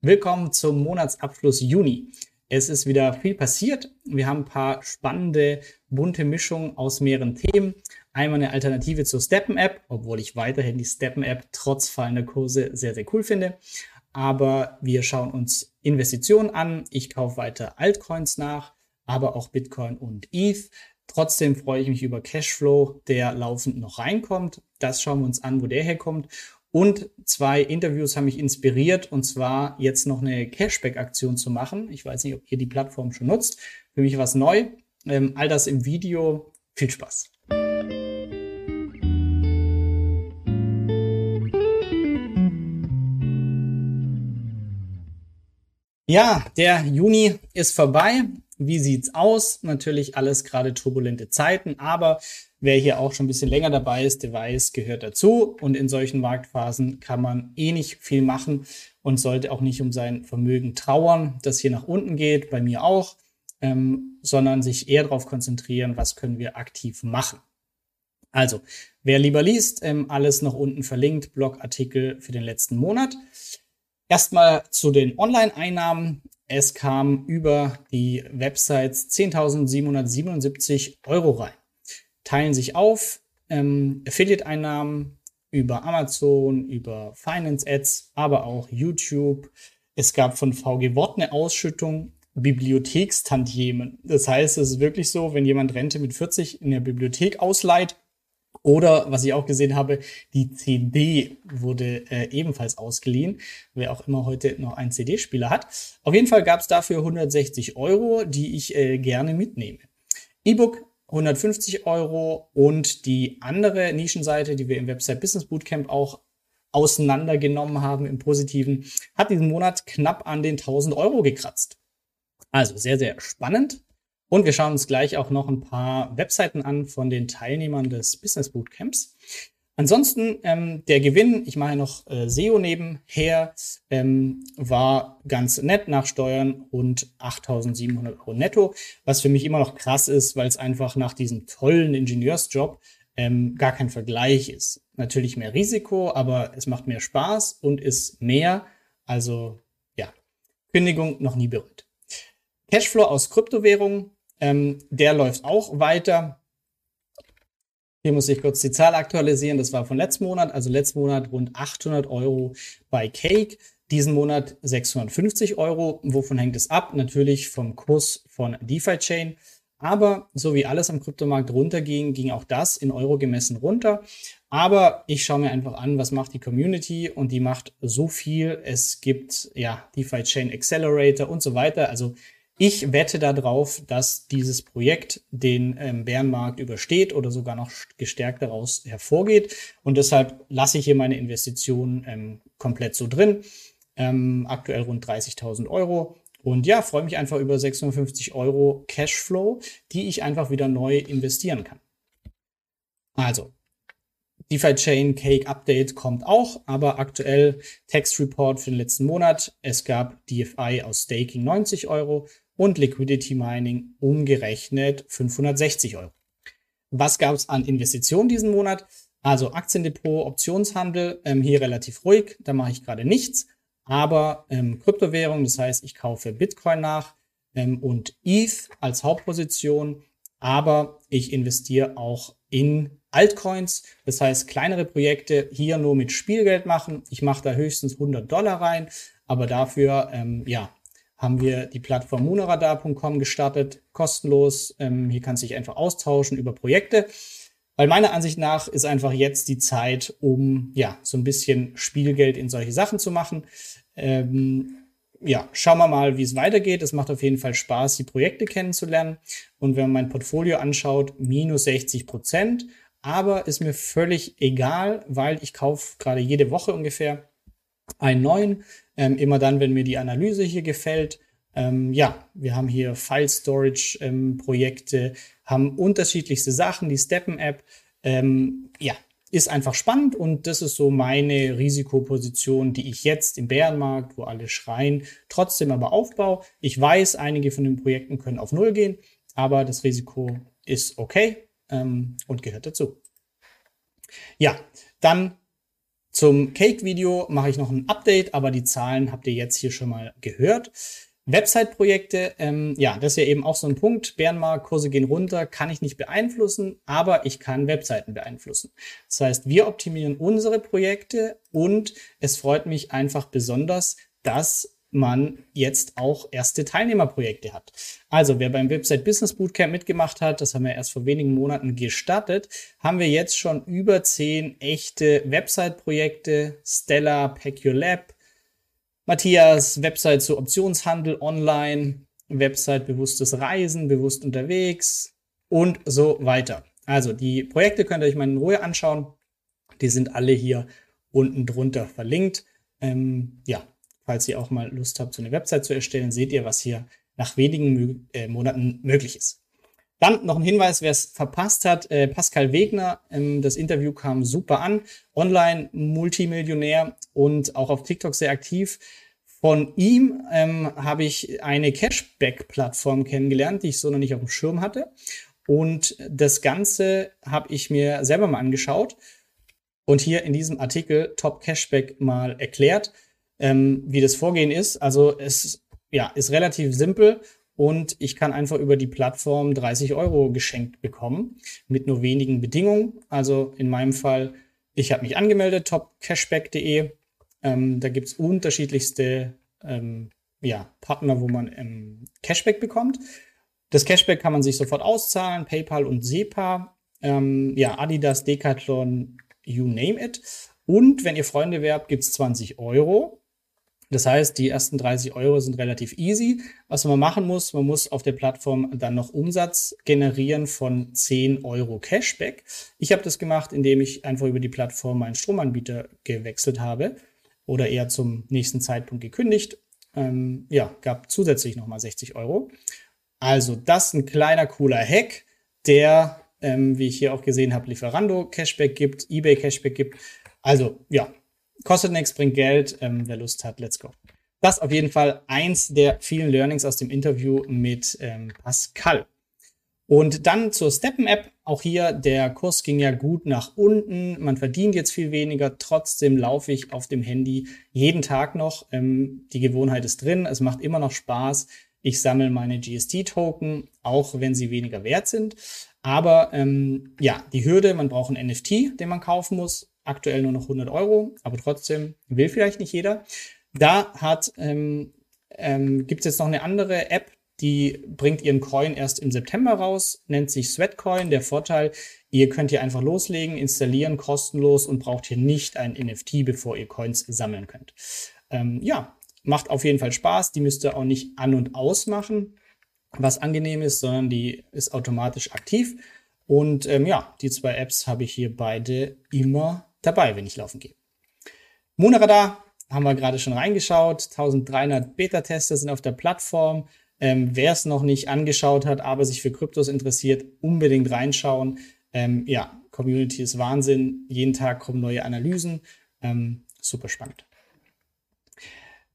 Willkommen zum Monatsabschluss Juni. Es ist wieder viel passiert. Wir haben ein paar spannende, bunte Mischungen aus mehreren Themen. Einmal eine Alternative zur Steppen-App, obwohl ich weiterhin die Steppen-App trotz fallender Kurse sehr, sehr cool finde. Aber wir schauen uns Investitionen an. Ich kaufe weiter Altcoins nach, aber auch Bitcoin und ETH. Trotzdem freue ich mich über Cashflow, der laufend noch reinkommt. Das schauen wir uns an, wo der herkommt. Und zwei Interviews haben mich inspiriert, und zwar jetzt noch eine Cashback-Aktion zu machen. Ich weiß nicht, ob ihr die Plattform schon nutzt. Für mich was neu. Ähm, all das im Video. Viel Spaß. Ja, der Juni ist vorbei. Wie sieht's aus? Natürlich alles gerade turbulente Zeiten, aber wer hier auch schon ein bisschen länger dabei ist, der weiß, gehört dazu. Und in solchen Marktphasen kann man eh nicht viel machen und sollte auch nicht um sein Vermögen trauern, das hier nach unten geht, bei mir auch, ähm, sondern sich eher darauf konzentrieren, was können wir aktiv machen. Also, wer lieber liest, ähm, alles nach unten verlinkt, Blogartikel für den letzten Monat. Erstmal zu den Online-Einnahmen. Es kam über die Websites 10.777 Euro rein. Teilen sich auf, ähm, Affiliate-Einnahmen über Amazon, über Finance-Ads, aber auch YouTube. Es gab von VG Wort eine Ausschüttung, Bibliothekstantiemen. Das heißt, es ist wirklich so, wenn jemand Rente mit 40 in der Bibliothek ausleiht, oder was ich auch gesehen habe, die CD wurde äh, ebenfalls ausgeliehen, wer auch immer heute noch einen CD-Spieler hat. Auf jeden Fall gab es dafür 160 Euro, die ich äh, gerne mitnehme. E-Book 150 Euro und die andere Nischenseite, die wir im Website Business Bootcamp auch auseinandergenommen haben im Positiven, hat diesen Monat knapp an den 1000 Euro gekratzt. Also sehr, sehr spannend. Und wir schauen uns gleich auch noch ein paar Webseiten an von den Teilnehmern des Business Bootcamps. Ansonsten ähm, der Gewinn, ich mache noch äh, SEO nebenher, ähm, war ganz nett nach Steuern und 8.700 Euro netto, was für mich immer noch krass ist, weil es einfach nach diesem tollen Ingenieursjob ähm, gar kein Vergleich ist. Natürlich mehr Risiko, aber es macht mehr Spaß und ist mehr. Also ja, Kündigung noch nie berührt. Cashflow aus Kryptowährungen ähm, der läuft auch weiter. Hier muss ich kurz die Zahl aktualisieren. Das war von letzten Monat, also letzten Monat rund 800 Euro bei Cake. Diesen Monat 650 Euro. Wovon hängt es ab? Natürlich vom Kurs von DeFi Chain. Aber so wie alles am Kryptomarkt runterging, ging auch das in Euro gemessen runter. Aber ich schaue mir einfach an, was macht die Community und die macht so viel. Es gibt ja DeFi Chain Accelerator und so weiter. Also ich wette darauf, dass dieses Projekt den ähm, Bärenmarkt übersteht oder sogar noch gestärkt daraus hervorgeht. Und deshalb lasse ich hier meine Investitionen ähm, komplett so drin. Ähm, aktuell rund 30.000 Euro. Und ja, freue mich einfach über 650 Euro Cashflow, die ich einfach wieder neu investieren kann. Also, DeFi Chain Cake Update kommt auch, aber aktuell Text Report für den letzten Monat. Es gab DFI aus Staking 90 Euro und Liquidity Mining umgerechnet 560 Euro. Was gab es an Investitionen diesen Monat? Also Aktiendepot, Optionshandel, ähm, hier relativ ruhig, da mache ich gerade nichts. Aber ähm, Kryptowährung, das heißt, ich kaufe Bitcoin nach ähm, und ETH als Hauptposition, aber ich investiere auch in Altcoins, das heißt kleinere Projekte hier nur mit Spielgeld machen. Ich mache da höchstens 100 Dollar rein, aber dafür ähm, ja haben wir die Plattform munaradar.com gestartet, kostenlos. Ähm, hier kannst du dich einfach austauschen über Projekte. Weil meiner Ansicht nach ist einfach jetzt die Zeit, um ja so ein bisschen Spielgeld in solche Sachen zu machen. Ähm, ja, schauen wir mal, wie es weitergeht. Es macht auf jeden Fall Spaß, die Projekte kennenzulernen. Und wenn man mein Portfolio anschaut, minus 60 Prozent. Aber ist mir völlig egal, weil ich kaufe gerade jede Woche ungefähr einen neuen. Ähm, immer dann, wenn mir die Analyse hier gefällt. Ähm, ja, wir haben hier File Storage ähm, Projekte, haben unterschiedlichste Sachen, die Steppen App. Ähm, ja, ist einfach spannend und das ist so meine Risikoposition, die ich jetzt im Bärenmarkt, wo alle schreien, trotzdem aber aufbaue. Ich weiß, einige von den Projekten können auf Null gehen, aber das Risiko ist okay ähm, und gehört dazu. Ja, dann Zum Cake-Video mache ich noch ein Update, aber die Zahlen habt ihr jetzt hier schon mal gehört. Website-Projekte, ähm, ja, das ist ja eben auch so ein Punkt. Bärenmarkt, Kurse gehen runter, kann ich nicht beeinflussen, aber ich kann Webseiten beeinflussen. Das heißt, wir optimieren unsere Projekte und es freut mich einfach besonders, dass man jetzt auch erste Teilnehmerprojekte hat. Also wer beim Website Business Bootcamp mitgemacht hat, das haben wir erst vor wenigen Monaten gestartet, haben wir jetzt schon über zehn echte Website-Projekte, Stella, Pack Your Lab, Matthias, Website zu Optionshandel online, Website bewusstes Reisen, bewusst unterwegs und so weiter. Also die Projekte könnt ihr euch mal in Ruhe anschauen. Die sind alle hier unten drunter verlinkt. Ähm, ja, falls ihr auch mal Lust habt, so eine Website zu erstellen, seht ihr, was hier nach wenigen äh, Monaten möglich ist. Dann noch ein Hinweis, wer es verpasst hat, äh, Pascal Wegner, ähm, das Interview kam super an, online Multimillionär und auch auf TikTok sehr aktiv. Von ihm ähm, habe ich eine Cashback-Plattform kennengelernt, die ich so noch nicht auf dem Schirm hatte. Und das Ganze habe ich mir selber mal angeschaut und hier in diesem Artikel Top Cashback mal erklärt, ähm, wie das Vorgehen ist. Also es ja, ist relativ simpel und ich kann einfach über die Plattform 30 Euro geschenkt bekommen mit nur wenigen Bedingungen. Also in meinem Fall, ich habe mich angemeldet, topcashback.de. Ähm, da gibt es unterschiedlichste ähm, ja, Partner, wo man ähm, Cashback bekommt. Das Cashback kann man sich sofort auszahlen, PayPal und SEPA, ähm, ja, Adidas, Decathlon, you name it. Und wenn ihr Freunde werbt, gibt es 20 Euro. Das heißt, die ersten 30 Euro sind relativ easy. Was man machen muss, man muss auf der Plattform dann noch Umsatz generieren von 10 Euro Cashback. Ich habe das gemacht, indem ich einfach über die Plattform meinen Stromanbieter gewechselt habe oder eher zum nächsten Zeitpunkt gekündigt. Ähm, ja, gab zusätzlich nochmal 60 Euro. Also das ist ein kleiner cooler Hack, der, ähm, wie ich hier auch gesehen habe, Lieferando Cashback gibt, eBay Cashback gibt. Also ja, Kostet nichts, bringt Geld. Ähm, wer Lust hat, let's go. Das auf jeden Fall eins der vielen Learnings aus dem Interview mit ähm, Pascal. Und dann zur Steppen-App. Auch hier, der Kurs ging ja gut nach unten. Man verdient jetzt viel weniger. Trotzdem laufe ich auf dem Handy jeden Tag noch. Ähm, die Gewohnheit ist drin. Es macht immer noch Spaß. Ich sammle meine GST-Token, auch wenn sie weniger wert sind. Aber ähm, ja, die Hürde, man braucht ein NFT, den man kaufen muss aktuell nur noch 100 Euro, aber trotzdem will vielleicht nicht jeder. Da hat ähm, ähm, gibt es jetzt noch eine andere App, die bringt ihren Coin erst im September raus, nennt sich Sweatcoin. Der Vorteil, ihr könnt hier einfach loslegen, installieren, kostenlos und braucht hier nicht ein NFT, bevor ihr Coins sammeln könnt. Ähm, ja, macht auf jeden Fall Spaß. Die müsst ihr auch nicht an- und ausmachen, was angenehm ist, sondern die ist automatisch aktiv. Und ähm, ja, die zwei Apps habe ich hier beide immer dabei, wenn ich laufen gehe. Monaradar haben wir gerade schon reingeschaut. 1300 Beta-Tester sind auf der Plattform. Ähm, Wer es noch nicht angeschaut hat, aber sich für Kryptos interessiert, unbedingt reinschauen. Ähm, ja, Community ist Wahnsinn. Jeden Tag kommen neue Analysen. Ähm, super spannend.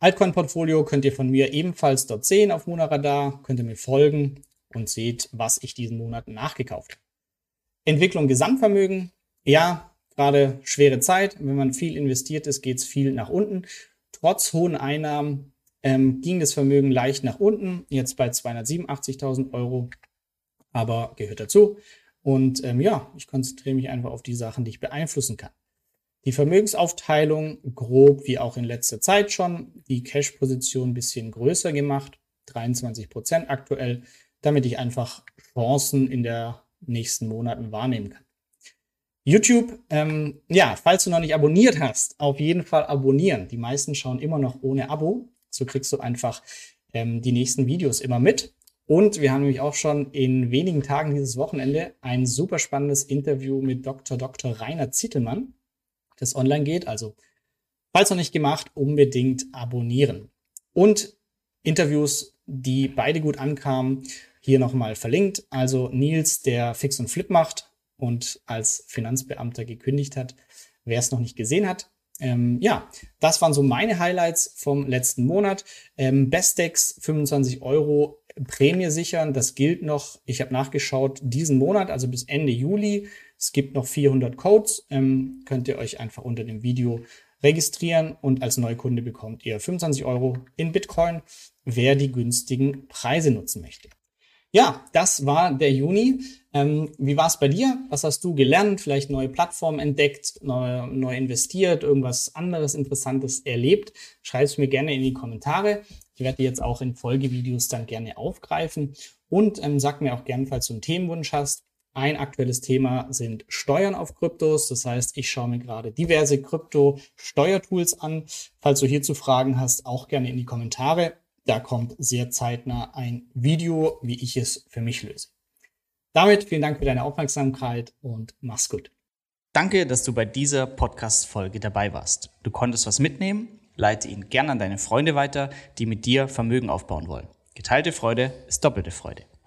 Altcoin-Portfolio könnt ihr von mir ebenfalls dort sehen auf Monaradar. Könnt ihr mir folgen und seht, was ich diesen Monat nachgekauft habe. Entwicklung Gesamtvermögen. Ja, gerade schwere Zeit. Wenn man viel investiert ist, geht es viel nach unten. Trotz hohen Einnahmen ähm, ging das Vermögen leicht nach unten, jetzt bei 287.000 Euro, aber gehört dazu. Und ähm, ja, ich konzentriere mich einfach auf die Sachen, die ich beeinflussen kann. Die Vermögensaufteilung grob wie auch in letzter Zeit schon, die Cash-Position ein bisschen größer gemacht, 23 Prozent aktuell, damit ich einfach Chancen in den nächsten Monaten wahrnehmen kann. YouTube, ähm, ja, falls du noch nicht abonniert hast, auf jeden Fall abonnieren. Die meisten schauen immer noch ohne Abo. So kriegst du einfach ähm, die nächsten Videos immer mit. Und wir haben nämlich auch schon in wenigen Tagen dieses Wochenende ein super spannendes Interview mit Dr. Dr. Rainer Zittelmann, das online geht. Also, falls noch nicht gemacht, unbedingt abonnieren. Und Interviews, die beide gut ankamen, hier nochmal verlinkt. Also Nils, der Fix und Flip macht, und als Finanzbeamter gekündigt hat. Wer es noch nicht gesehen hat, ähm, ja, das waren so meine Highlights vom letzten Monat. Ähm, Bestex 25 Euro Prämie sichern, das gilt noch. Ich habe nachgeschaut, diesen Monat, also bis Ende Juli. Es gibt noch 400 Codes, ähm, könnt ihr euch einfach unter dem Video registrieren und als Neukunde bekommt ihr 25 Euro in Bitcoin, wer die günstigen Preise nutzen möchte. Ja, das war der Juni. Ähm, wie war es bei dir? Was hast du gelernt? Vielleicht neue Plattformen entdeckt, neu, neu investiert, irgendwas anderes Interessantes erlebt? Schreib es mir gerne in die Kommentare. Ich werde die jetzt auch in Folgevideos dann gerne aufgreifen. Und ähm, sag mir auch gerne, falls du einen Themenwunsch hast. Ein aktuelles Thema sind Steuern auf Kryptos. Das heißt, ich schaue mir gerade diverse Krypto-Steuertools an. Falls du hierzu Fragen hast, auch gerne in die Kommentare. Da kommt sehr zeitnah ein Video, wie ich es für mich löse. Damit vielen Dank für deine Aufmerksamkeit und mach's gut. Danke, dass du bei dieser Podcast-Folge dabei warst. Du konntest was mitnehmen, leite ihn gern an deine Freunde weiter, die mit dir Vermögen aufbauen wollen. Geteilte Freude ist doppelte Freude.